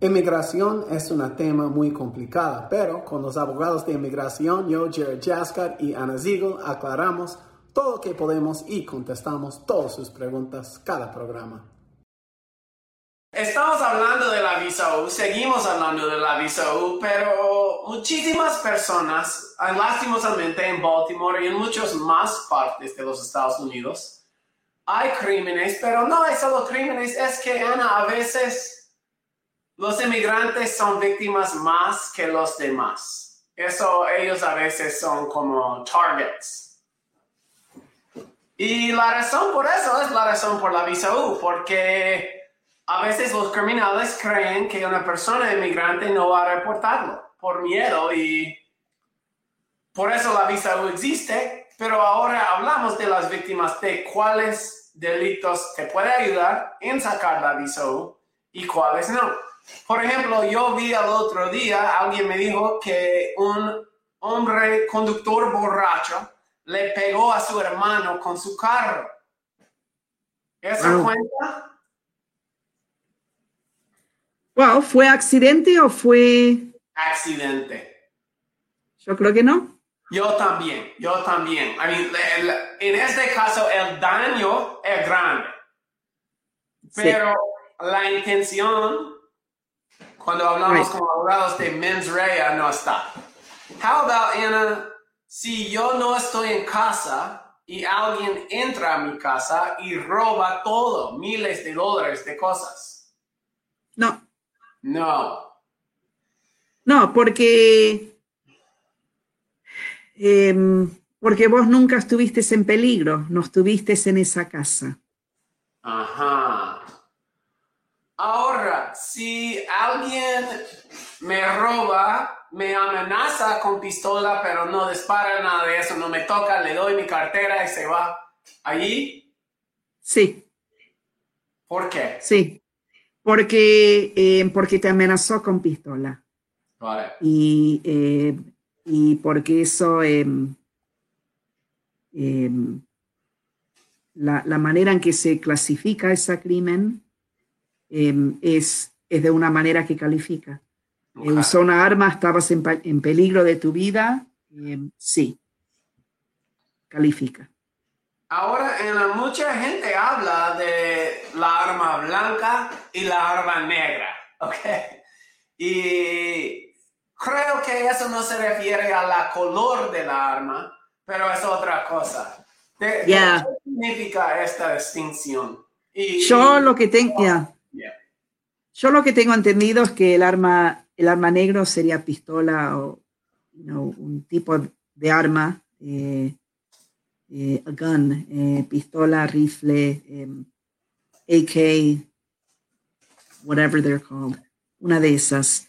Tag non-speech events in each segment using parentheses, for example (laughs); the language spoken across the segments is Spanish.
Inmigración es un tema muy complicado, pero con los abogados de inmigración, yo, Jared Jaskar y Ana Ziegel, aclaramos todo lo que podemos y contestamos todas sus preguntas cada programa. Estamos hablando de la visa U, seguimos hablando de la visa U, pero muchísimas personas, lastimosamente en Baltimore y en muchas más partes de los Estados Unidos, hay crímenes, pero no hay solo crímenes, es que Ana, a veces los inmigrantes son víctimas más que los demás. Eso ellos a veces son como targets. Y la razón por eso es la razón por la visa U, porque a veces los criminales creen que una persona inmigrante no va a reportarlo por miedo y por eso la visa U existe, pero ahora hablamos de las víctimas, de cuáles delitos te puede ayudar en sacar la visa U y cuáles no. Por ejemplo, yo vi el otro día, alguien me dijo que un hombre conductor borracho le pegó a su hermano con su carro. ¿Eso cuenta? Wow, ¿fue accidente o fue...? Accidente. Yo creo que no. Yo también, yo también. en este caso, el daño es grande. Pero la intención cuando hablamos con abogados de mens rea no está. How about, Anna, si yo no estoy en casa y alguien entra a mi casa y roba todo, miles de dólares de cosas? No. No. No, porque... Em, porque vos nunca estuviste en peligro, no estuviste en esa casa. Ajá. Si alguien me roba, me amenaza con pistola, pero no dispara nada de eso, no me toca, le doy mi cartera y se va. ¿Allí? Sí. ¿Por qué? Sí. Porque, eh, porque te amenazó con pistola. Vale. Y, eh, y porque eso, em, la, la manera en que se clasifica ese crimen, Em, es, es, de una manera que califica. Okay. usó una arma, estabas en, en, peligro de tu vida, em, sí, califica. Ahora, en mucha gente habla de la arma blanca y la arma negra, ¿ok? Y creo que eso no se refiere a la color de la arma, pero es otra cosa. ¿Qué significa esta distinción? Y, Yo lo que tengo, yo lo que tengo entendido es que el arma, el arma negro sería pistola o un tipo de arma, eh, eh, a gun, eh, pistola, rifle, AK, whatever they're called, una de esas.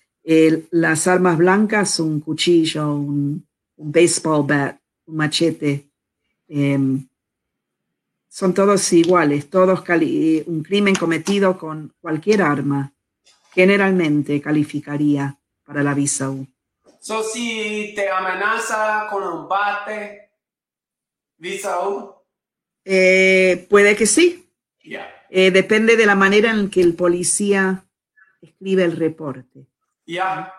las armas blancas, un cuchillo, un, baseball bat, un machete, em, son todos iguales, todos un crimen cometido con cualquier arma generalmente calificaría para la visa U. So, si te amenaza con un bate, visa U? Eh, puede que sí. Eh, depende de la manera en que el policía escribe el reporte. Ya.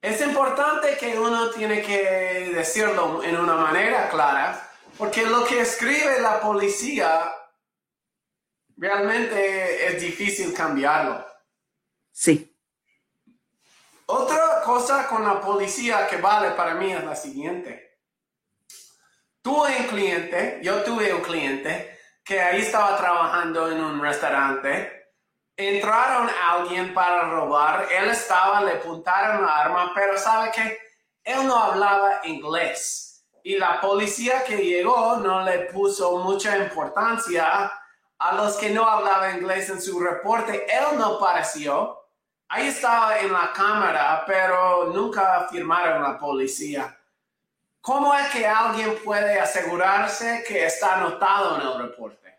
Es importante que uno tiene que decirlo en una manera clara, porque lo que escribe la policía realmente es difícil cambiarlo. Sí. Otra cosa con la policía que vale para mí es la siguiente. Tuve un cliente, yo tuve un cliente que ahí estaba trabajando en un restaurante. Entraron a alguien para robar, él estaba, le apuntaron la arma, pero sabe que él no hablaba inglés. Y la policía que llegó no le puso mucha importancia a los que no hablaban inglés en su reporte. Él no apareció. Ahí estaba en la cámara, pero nunca firmaron la policía. ¿Cómo es que alguien puede asegurarse que está anotado en el reporte?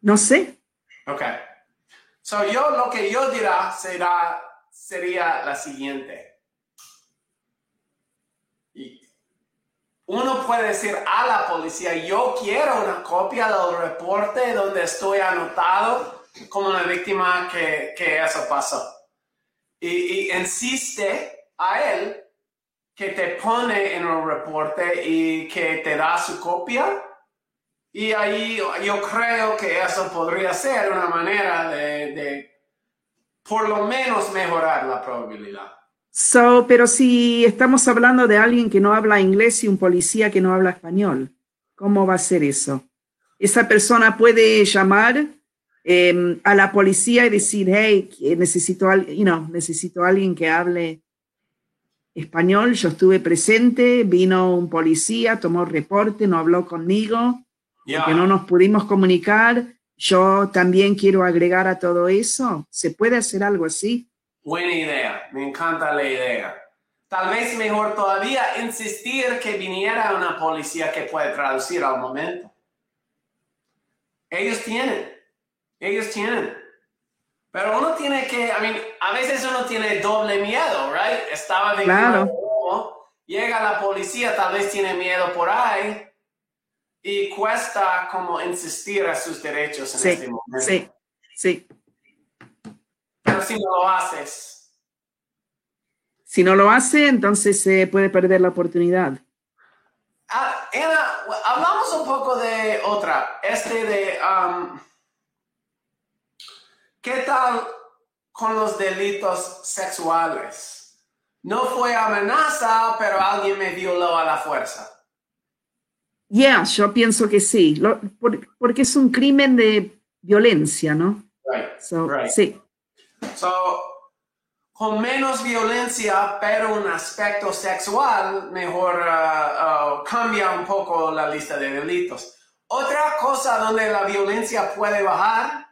No sé. Ok. So yo lo que yo dirá será, sería la siguiente. Uno puede decir a la policía, yo quiero una copia del reporte donde estoy anotado como una víctima que, que eso pasó. Y, insiste a él que te pone en un reporte y que te da su copia. Y ahí yo creo que eso podría ser una manera de por lo menos mejorar la probabilidad. So, pero si estamos hablando de alguien que no habla inglés y un policía que no habla español, ¿cómo va a ser eso? Esa persona puede llamar em, a la policía y decir, hey, necesito, you know, necesito alguien que hable español. Yo estuve presente, vino un policía, tomó reporte, no habló conmigo, que no nos pudimos comunicar. Yo también quiero agregar a todo eso. ¿Se puede hacer algo así? Buena idea, me encanta la idea. Tal vez mejor todavía insistir que viniera una policía que puede traducir al momento. Ellos tienen, ellos tienen. Pero uno tiene que, I mean, a veces uno tiene doble miedo, right? Estaba de claro. llega la policía, tal vez tiene miedo por ahí y cuesta como insistir a sus derechos en este momento. Sí, sí. Si no lo haces. Si no lo hace, entonces se puede perder la oportunidad. Ah, Ana, hablamos un poco de otra, este de, um, ¿qué tal con los delitos sexuales? No fue amenaza, pero alguien me violó a la fuerza. Yeah, yo pienso que sí, porque es un crimen de violencia, ¿no? Right, Sí. So, con menos violencia, pero un aspecto sexual, mejor uh, uh, cambia un poco la lista de delitos. Otra cosa donde la violencia puede bajar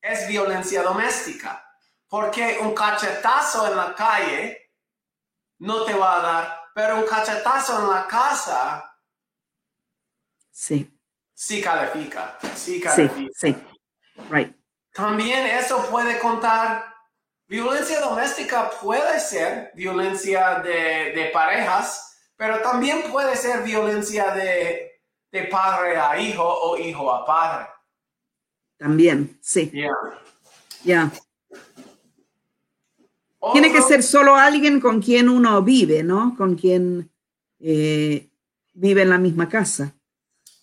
es violencia doméstica, porque un cachetazo en la calle no te va a dar, pero un cachetazo en la casa sí, sí califica, sí califica. Sí, sí, right. También eso puede contar, violencia doméstica puede ser violencia de, parejas, pero también puede ser violencia de, padre a hijo o hijo a padre. También, sí. Ya. Ya. Tiene que ser solo alguien con quien uno vive, ¿no? Con quien eh, vive en la misma casa.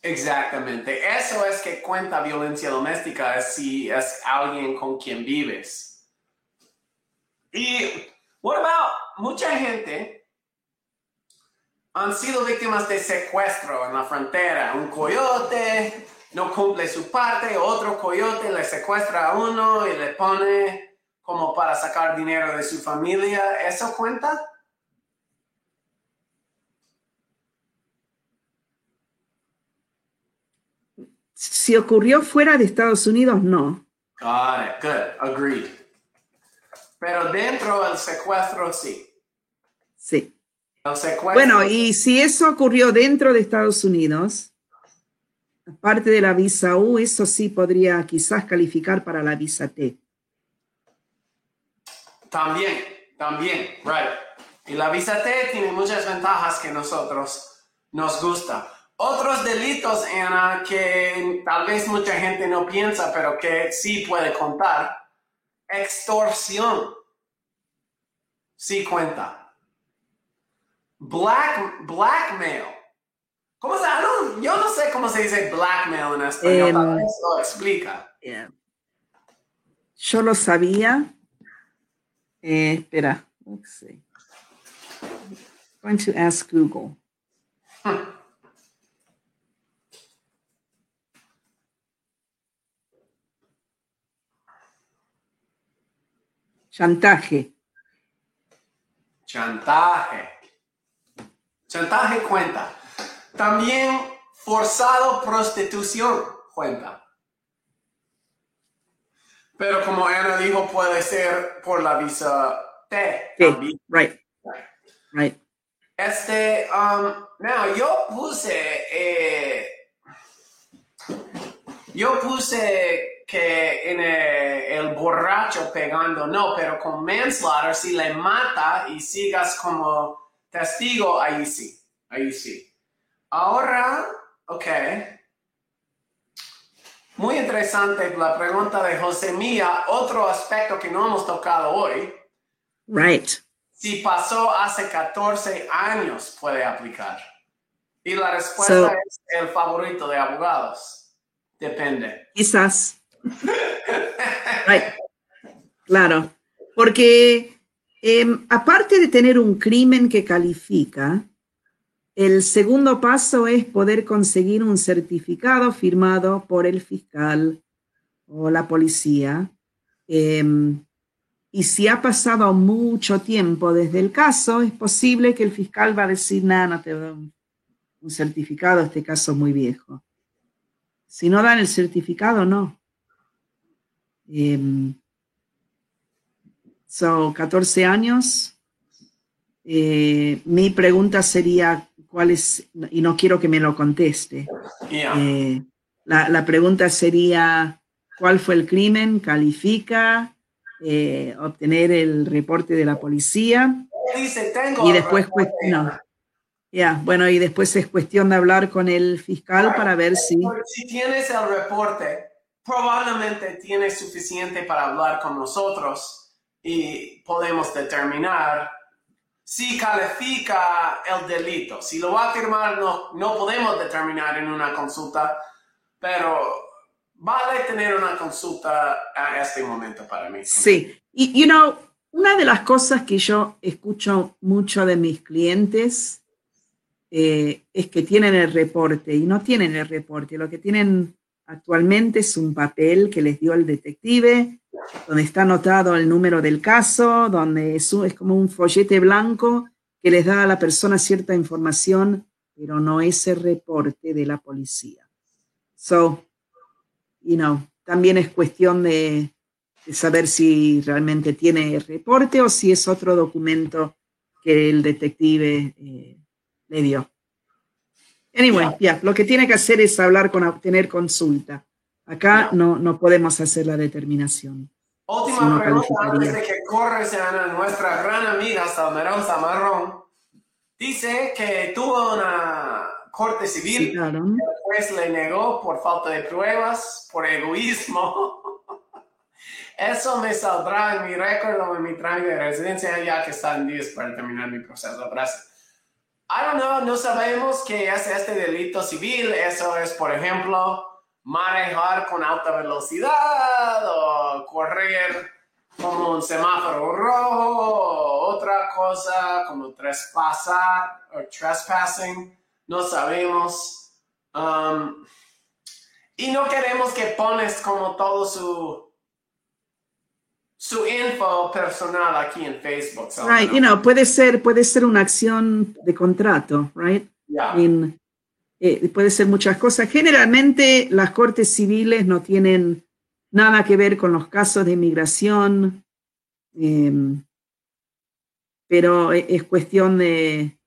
Exactamente. Eso es que cuenta violencia doméstica, si es alguien con quien vives. Y, what about, mucha gente han sido víctimas de secuestro en la frontera. Un coyote no cumple su parte, otro coyote le secuestra a uno y le pone como para sacar dinero de su familia. ¿Eso cuenta? Si ocurrió fuera de Estados Unidos, no. Got it. Good. Agreed. Pero dentro del secuestro, sí. Sí. Bueno, y si eso ocurrió dentro de Estados Unidos, aparte de la visa U, eso sí podría quizás calificar para la visa T. También, también, right. Y la visa T tiene muchas ventajas que nosotros nos gusta. Otros delitos, Ana, que tal vez mucha gente no piensa, pero que sí puede contar. Extorsión. Sí cuenta. Black, blackmail. ¿Cómo se no, Yo no sé cómo se dice blackmail en español. Um, lo explica. Yo lo sabía. Eh, espera. Let's see. I'm going to ask Google. Chantaje. Chantaje. Chantaje cuenta. También forzado prostitución cuenta. Pero como Ana dijo, puede ser por la visa T. Sí, right. Right. Este, um, now, yo puse, eh, yo puse que en el, borracho pegando, no, pero con manslaughter, si le mata y sigas como testigo, ahí sí, ahí sí. Ahora, ok. Muy interesante la pregunta de José Mía. Otro aspecto que no hemos tocado hoy. Right. Si pasó hace 14 años, puede aplicar. Y la respuesta es el favorito de abogados. Depende. Quizás. Claro. Porque em, aparte de tener un crimen que califica, el segundo paso es poder conseguir un certificado firmado por el fiscal o la policía. Em, y si ha pasado mucho tiempo desde el caso, es posible que el fiscal va a decir, nada, no te doy un certificado, este caso es muy viejo. Si no dan el certificado, no. Em, son 14 años. Eh, mi pregunta sería, ¿cuál es? Y no quiero que me lo conteste. Eh, la, pregunta sería, ¿cuál fue el crimen? ¿Califica? Eh, obtener el reporte de la policía. y después, no. Ya, bueno, y después es cuestión de hablar con el fiscal para ver si... Si tienes el reporte, probablemente tienes suficiente para hablar con nosotros y podemos determinar si califica el delito. Si lo va a firmar, no, no podemos determinar en una consulta, pero vale tener una consulta a este momento para mí. Sí, y, you know, una de las cosas que yo escucho mucho de mis clientes eh, es que tienen el reporte y no tienen el reporte. Lo que tienen actualmente es un papel que les dio el detective donde está anotado el número del caso, donde es, como un follete blanco que les da a la persona cierta información, pero no es el reporte de la policía. So, you know, también es cuestión de, saber si realmente tiene el reporte o si es otro documento que el detective eh, le dio. Anyway, ya, lo que tiene que hacer es hablar con obtener consulta. Acá no, no podemos hacer la determinación. Última pregunta antes de que corre Ana, nuestra gran amiga Salmeronza Marrón. Dice que tuvo una corte civil, sí, el juez le negó por falta de pruebas, por egoísmo. (laughs) Eso me saldrá en mi récord o en mi trámite de residencia ya que están días para terminar mi proceso. Gracias. I don't know, no sabemos qué es este delito civil. Eso es, por ejemplo, manejar con alta velocidad o correr como un semáforo rojo o otra cosa como traspasar o trespassing. No sabemos. Um, y no queremos que pones como todo su su info personal aquí en Facebook. right, you know, puede ser, puede ser una acción de contrato, right? Yeah. Eh, puede ser muchas cosas. Generalmente las cortes civiles no tienen nada que ver con los casos de inmigración, em, pero e, es cuestión de,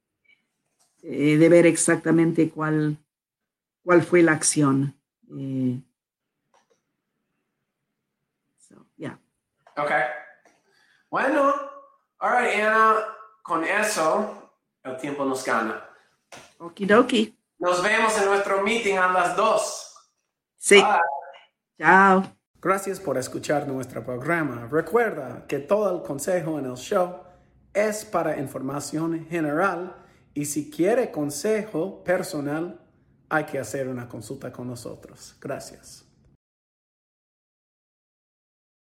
eh, de ver exactamente cuál, cuál fue la acción. Eh, Ok. Bueno, ahora Ana, con eso el tiempo nos gana. Okidoki. Nos vemos en nuestro meeting a las dos. Sí. Chao. Gracias por escuchar nuestro programa. Recuerda que todo el consejo en el show es para información general y si quiere consejo personal, hay que hacer una consulta con nosotros. Gracias.